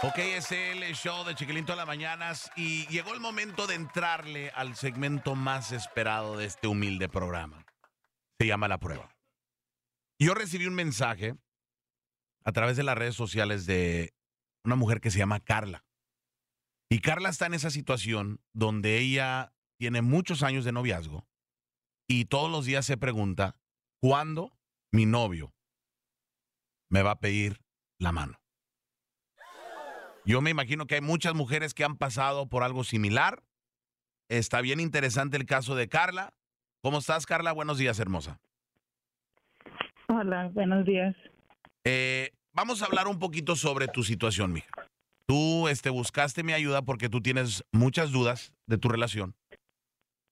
Ok, es el show de Chiquilín todas las mañanas y llegó el momento de entrarle al segmento más esperado de este humilde programa. Se llama La Prueba. Yo recibí un mensaje a través de las redes sociales de una mujer que se llama Carla. Y Carla está en esa situación donde ella tiene muchos años de noviazgo y todos los días se pregunta, ¿cuándo mi novio me va a pedir la mano? Yo me imagino que hay muchas mujeres que han pasado por algo similar. Está bien interesante el caso de Carla. ¿Cómo estás, Carla? Buenos días, hermosa. Hola, buenos días. Eh, vamos a hablar un poquito sobre tu situación, mija. Tú este, buscaste mi ayuda porque tú tienes muchas dudas de tu relación.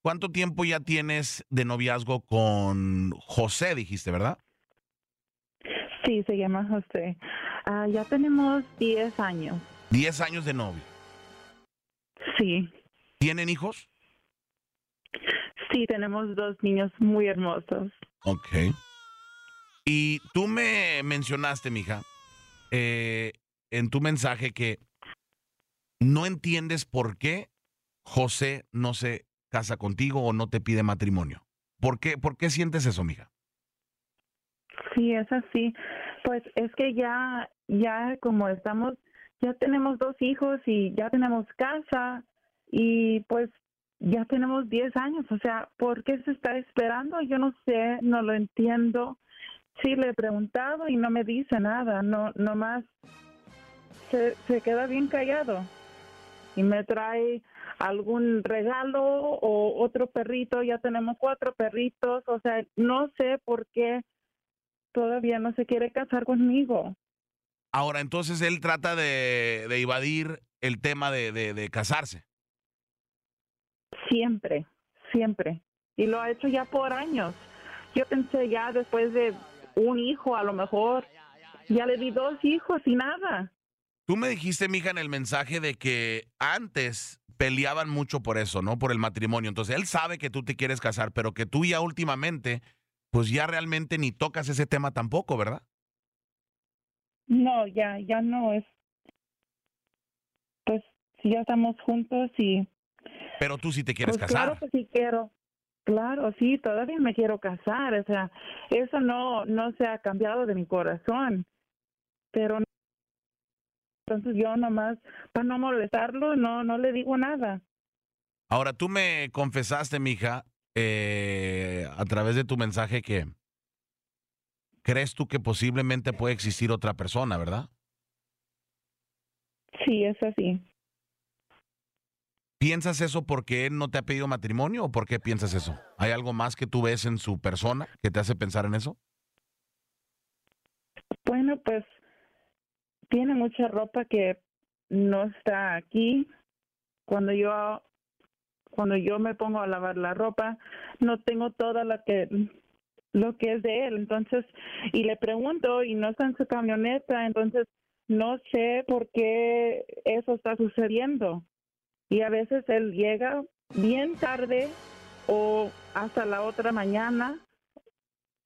¿Cuánto tiempo ya tienes de noviazgo con José, dijiste, verdad? Sí, se llama José. Ah, ya tenemos 10 años. 10 años de novio. Sí, ¿Tienen hijos? sí, tenemos dos niños muy hermosos. Ok. Y tú me mencionaste, mija, eh, en tu mensaje que no entiendes por qué José no se casa contigo o no te pide matrimonio. ¿Por qué, por qué sientes eso, mija? Sí, es así. Pues es que ya, ya como estamos, ya tenemos dos hijos y ya tenemos casa y pues ya tenemos 10 años. O sea, ¿por qué se está esperando? Yo no sé, no lo entiendo. Sí, le he preguntado y no me dice nada. No, nomás se, se queda bien callado y me trae algún regalo o otro perrito. Ya tenemos cuatro perritos. O sea, no sé por qué todavía no se quiere casar conmigo. Ahora, entonces él trata de, de evadir el tema de, de- de casarse. Siempre, siempre. Y lo ha hecho ya por años. Yo pensé ya después de un hijo, a lo mejor, ya le di dos hijos y nada. Tú me dijiste, mija, en el mensaje de que antes peleaban mucho por eso, ¿no? Por el matrimonio. Entonces, él sabe que tú te quieres casar, pero que tú ya últimamente, pues ya realmente ni tocas ese tema tampoco, ¿verdad? No, ya, ya no es. Pues si ya estamos juntos y. Pero tú sí te quieres pues casar. claro que sí quiero. Claro, sí, todavía me quiero casar. O sea, eso no, no se ha cambiado de mi corazón. Pero entonces yo nomás, para no molestarlo, no, no le digo nada. Ahora, tú me confesaste, mija, eh, a través de tu mensaje que crees tú que posiblemente puede existir otra persona, ¿verdad? Sí, es así. ¿Piensas eso porque él no te ha pedido matrimonio o por qué piensas eso? ¿Hay algo más que tú ves en su persona que te hace pensar en eso? Bueno, pues tiene mucha ropa que no está aquí. Cuando yo cuando yo me pongo a lavar la ropa, no tengo toda la que lo que es de él. Entonces, y le pregunto y no está en su camioneta, entonces no sé por qué eso está sucediendo. Y a veces él llega bien tarde o hasta la otra mañana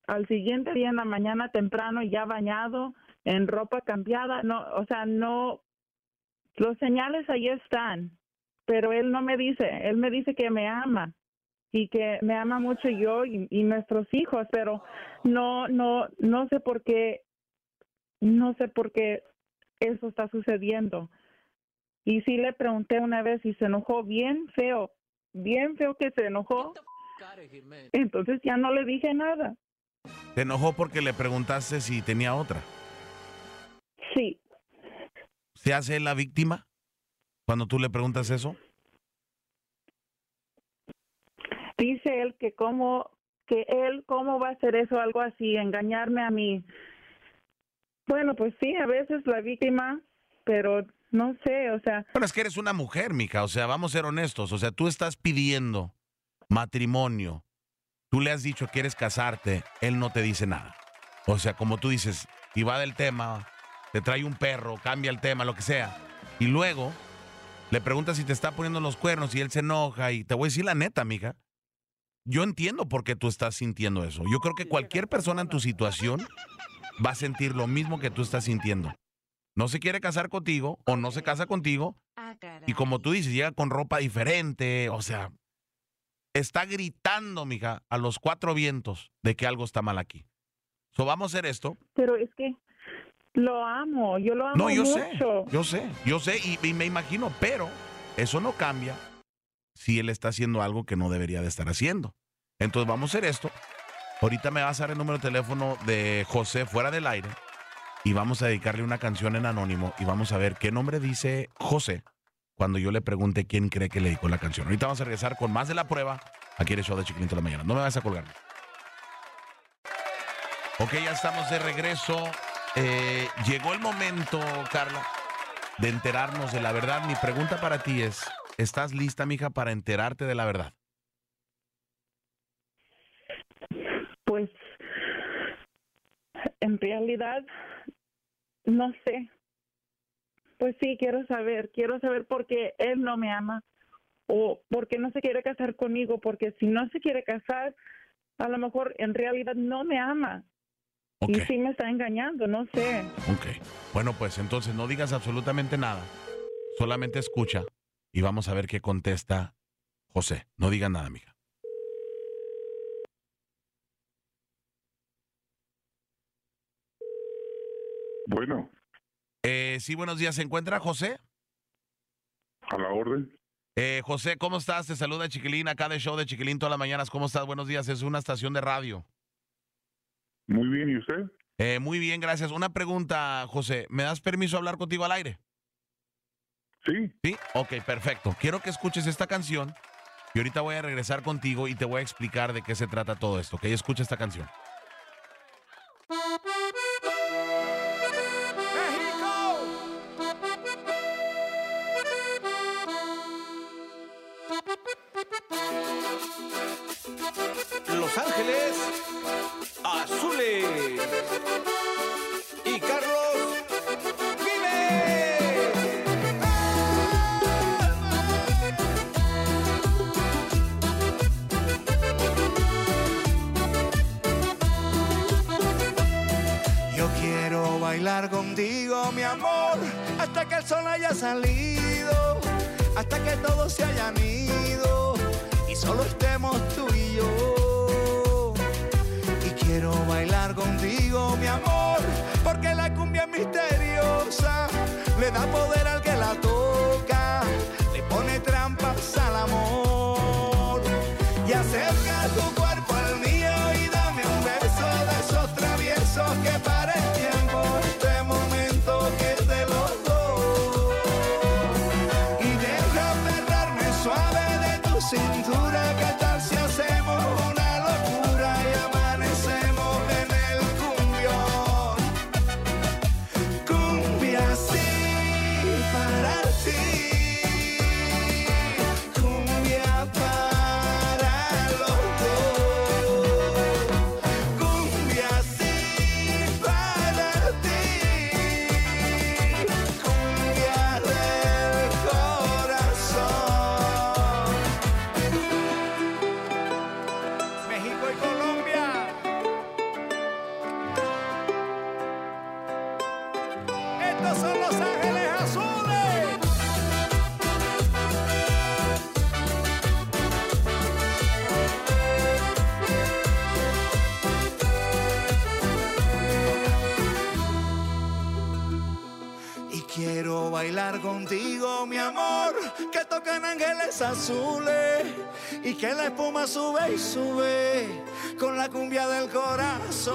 al siguiente día en la mañana temprano ya bañado, en ropa cambiada, no, o sea, no, los señales ahí están, pero él no me dice, él me dice que me ama y que me ama mucho yo y, y nuestros hijos, pero no, no, no sé por qué, no sé por qué eso está sucediendo. Y sí le pregunté una vez y se enojó bien feo, bien feo que se enojó, entonces ya no le dije nada. ¿Te enojó porque le preguntaste si tenía otra? Sí, ¿Se hace la víctima cuando tú le preguntas eso? Dice él que cómo que él cómo va a hacer eso algo así engañarme a mí bueno pues sí a veces la víctima pero no sé o sea Bueno, es que eres una mujer, mija. O sea, vamos a ser honestos. O sea, tú estás pidiendo matrimonio. Tú le has dicho que quieres casarte. Él no te dice nada. O sea, como tú dices, y va del tema, te trae un perro, cambia el tema, lo que sea. Y luego le preguntas si te está poniendo los cuernos y él se enoja. Y te voy a decir la neta, mija. Yo entiendo por qué tú estás sintiendo eso. Yo creo que cualquier persona en tu situación va a sentir lo mismo que tú estás sintiendo. no se quiere casar contigo o no se casa contigo Ah, y como tú dices, llega con ropa diferente, o sea, está gritando, mija, a los cuatro vientos de que algo está mal aquí. So, vamos a hacer esto. Pero es que lo amo, yo lo amo No, yo mucho. sé, yo sé, yo sé y, y me imagino, pero eso no cambia si él está haciendo algo que no debería de estar haciendo. Entonces vamos a hacer esto. Ahorita me vas a dar el número de teléfono de José fuera del aire y vamos a dedicarle una canción en anónimo y vamos a ver qué nombre dice José cuando yo le pregunte quién cree que le dedicó la canción. Ahorita vamos a regresar con más de la prueba aquí en el show de de la mañana. No me vas a colgar. Ok, ya estamos de regreso. Eh, llegó el momento, Carla, de enterarnos de la verdad. Mi pregunta para ti es, ¿estás lista, mija, para enterarte de la verdad? Pues en realidad no sé. Pues sí, quiero saber, quiero saber por qué él no me ama o por qué no se quiere casar conmigo, porque si no se quiere casar, a lo mejor en realidad no me ama y sí me está engañando, no sé. ok. Bueno, pues entonces no digas absolutamente nada. Solamente escucha y vamos a ver qué contesta José. No diga nada, mija. Bueno, Eh, sí, buenos días. ¿Se encuentra José? a la orden. Eh, José, ¿cómo estás? Te saluda Chiquilín acá de show de Chiquilín todas las mañanas. ¿Cómo estás? Buenos días. Es una estación de radio. Muy bien, ¿y usted? Eh, muy bien, gracias. Una pregunta, José. ¿Me das permiso hablar contigo al aire? Sí, Sí. Ok, perfecto. Quiero que escuches esta canción y ahorita voy a regresar contigo y te voy a explicar de qué se trata todo esto. Ok, escucha esta canción. Hasta que el sol haya salido, hasta que todos se hayan ido y solo estemos tú y yo. Y quiero bailar contigo, mi amor, porque la cumbia misteriosa, le da poder al que la toca, ángeles azules y que la espuma sube y sube con la cumbia del corazón.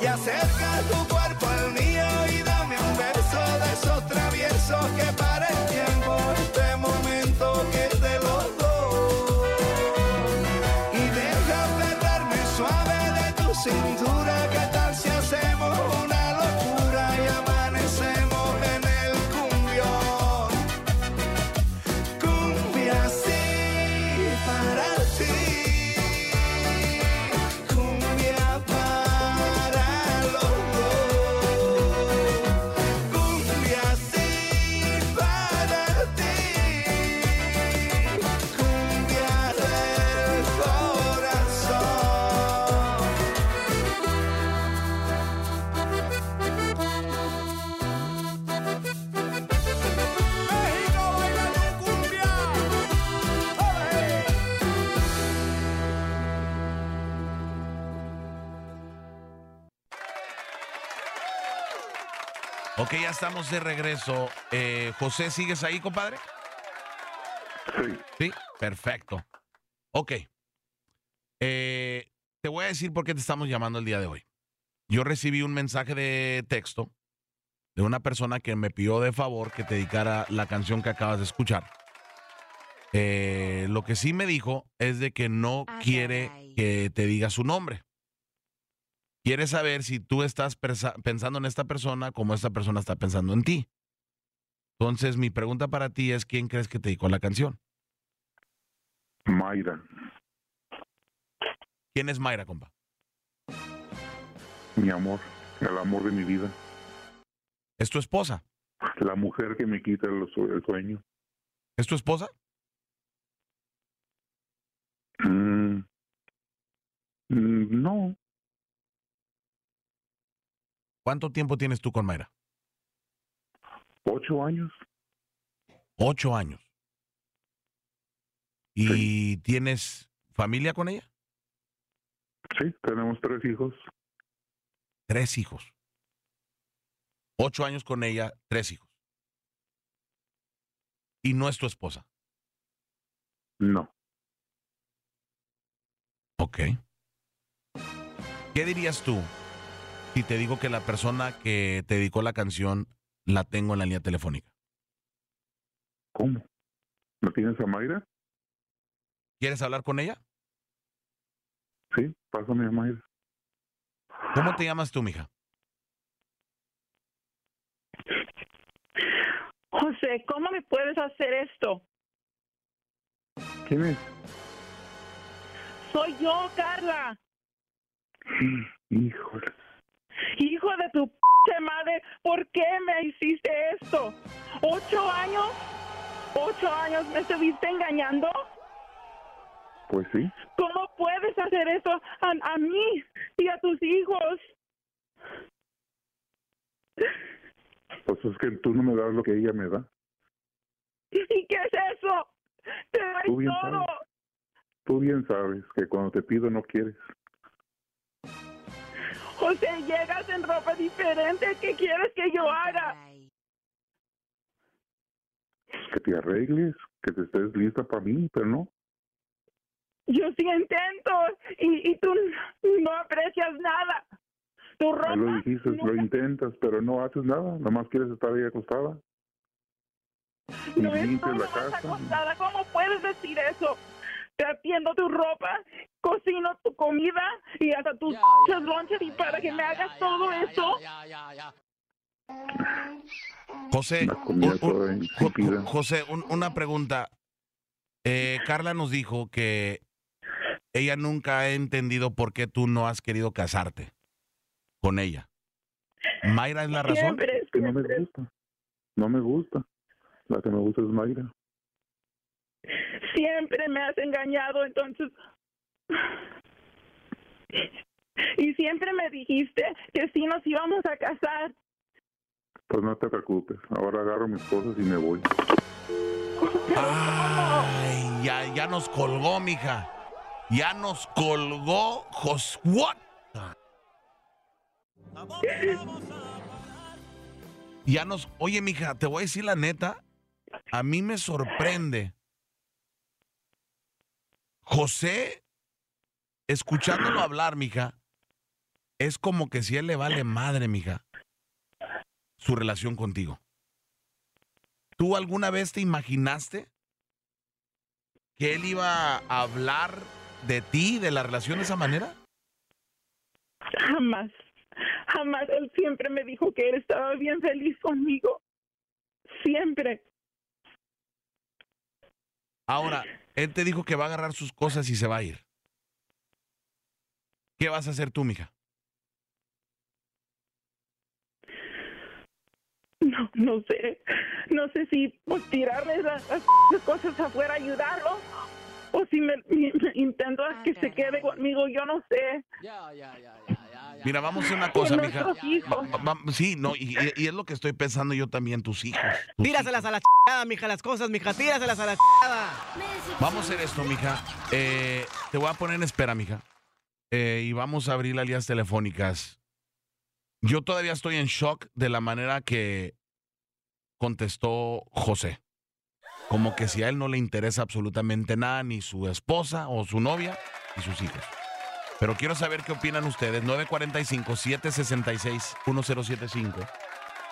Y acerca tu cuerpo al mío y dame un beso de esos traviesos que para el tiempo, este momento que Ok, ya estamos de regreso. Eh, José, ¿sigues ahí, compadre? Sí. Sí, perfecto. Ok. Eh, te voy a decir por qué te estamos llamando el día de hoy. Yo recibí un mensaje de texto de una persona que me pidió de favor que te dedicara la canción que acabas de escuchar. Eh, lo que sí me dijo es de que no Ah, quiere que te diga su nombre. Quiere saber si tú estás pensando en esta persona como esta persona está pensando en ti. Entonces, mi pregunta para ti es, ¿quién crees que te dedicó la canción? Mayra, ¿Quién es Mayra, compa? mi amor, el amor de mi vida. ¿Es tu esposa? La mujer que me quita el sueño. ¿Es tu esposa? Mm. Mm, no, ¿Cuánto tiempo tienes tú con Mayra? ocho años. Ocho años. ¿Y tienes familia con ella? Sí, tenemos tres hijos. Tres hijos. Ocho años con ella, tres hijos. Y no es tu esposa. No. Ok. ¿Qué dirías tú si te digo que la persona que te dedicó la canción la tengo en la línea telefónica? ¿Cómo? ¿No tienes a Mayra? ¿Quieres hablar con ella? Sí, pásame a Mayra. ¿Cómo te llamas tú, mija? José, ¿cómo me puedes hacer esto? ¿Quién es? Soy yo, Carla. Híjole. Hijo de tu p madre, ¿por qué me hiciste esto? ¿Ocho años? ¿Ocho años me estuviste engañando? Pues sí. ¿Cómo puedes hacer eso a, a mí y a tus hijos? Pues es que tú no me das lo que ella me da. ¿Y qué es eso? Te doy todo. sabes. Tú bien sabes que cuando te pido no quieres. José, llegas en ropa diferente. ¿Qué quieres que yo haga? Que te arregles, que te estés lista para mí, pero no. Yo sí intento y, y tú no aprecias nada. Tu ropa. Ahí lo dijiste, nunca- lo intentas, pero no haces nada. Nomás quieres estar ahí acostada. Y No estoy limpias la casa. acostada. ¿Cómo puedes decir eso? Te atiendo tu ropa, cocino tu comida y hasta tus lonches y para que me hagas todo eso. ya, ya, ya. José, un- un- José, un- una pregunta. Eh, Carla nos dijo que ella nunca ha entendido por qué tú no has querido casarte con ella. ¿Mayra es la razón? Siempre, Que no me gusta. No me gusta. La que me gusta es Mayra. Siempre me has engañado, entonces. Y siempre me dijiste que sí nos íbamos a casar. Pues no te preocupes. Ahora agarro mis cosas y me voy. Ay, ya, ya nos colgó, mija. Ya nos colgó Jos... What? Ya nos... Oye, mija, te voy a decir la neta. A mí me sorprende. José, escuchándolo hablar, mija, es como que si él le vale madre, mija, su relación contigo. ¿Tú alguna vez te imaginaste que él iba a hablar de ti, de la relación de esa manera? Jamás, jamás. Él siempre me dijo que él estaba bien feliz conmigo. Siempre. Ahora, él te dijo que va a agarrar sus cosas y se va a ir. ¿Qué vas a hacer tú, mija? No, no sé. No sé si pues, tirarle las, las cosas afuera, ayudarlo, o si me, me- me intento Ah, que se quede conmigo. Yo no sé. Ya, ya, ya, ya. Mira, vamos a hacer una cosa, mija. Va- va- sí, no, y, y- y es lo que estoy pensando yo también, tus hijos. tus Tíraselas hijos. a la chingada, mija, las cosas, mija, tíraselas a la chingada. Vamos a hacer esto, mija. Eh, te voy a poner en espera, mija. Eh, y vamos a abrir las líneas telefónicas Yo todavía estoy en shock de la manera que contestó José. Como que si a él no le interesa absolutamente nada, ni su esposa o su novia, y sus hijos. Pero quiero saber qué opinan ustedes. 945-766-1075.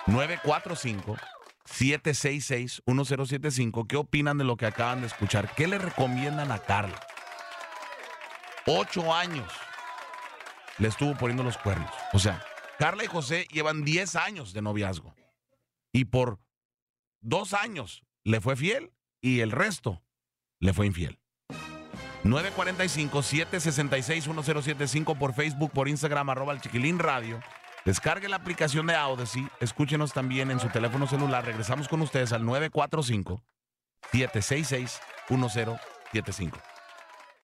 945-766-1075. ¿Qué opinan de lo que acaban de escuchar? ¿Qué le recomiendan a Carla? Ocho años le estuvo poniendo los cuernos. O sea, Carla y José llevan 10 años de noviazgo. Y por dos años le fue fiel y el resto le fue infiel. 945-766-1075 por Facebook, por Instagram, arroba el chiquilín radio. Descargue la aplicación de Odyssey, escúchenos también en su teléfono celular. Regresamos con ustedes al 945-766-1075.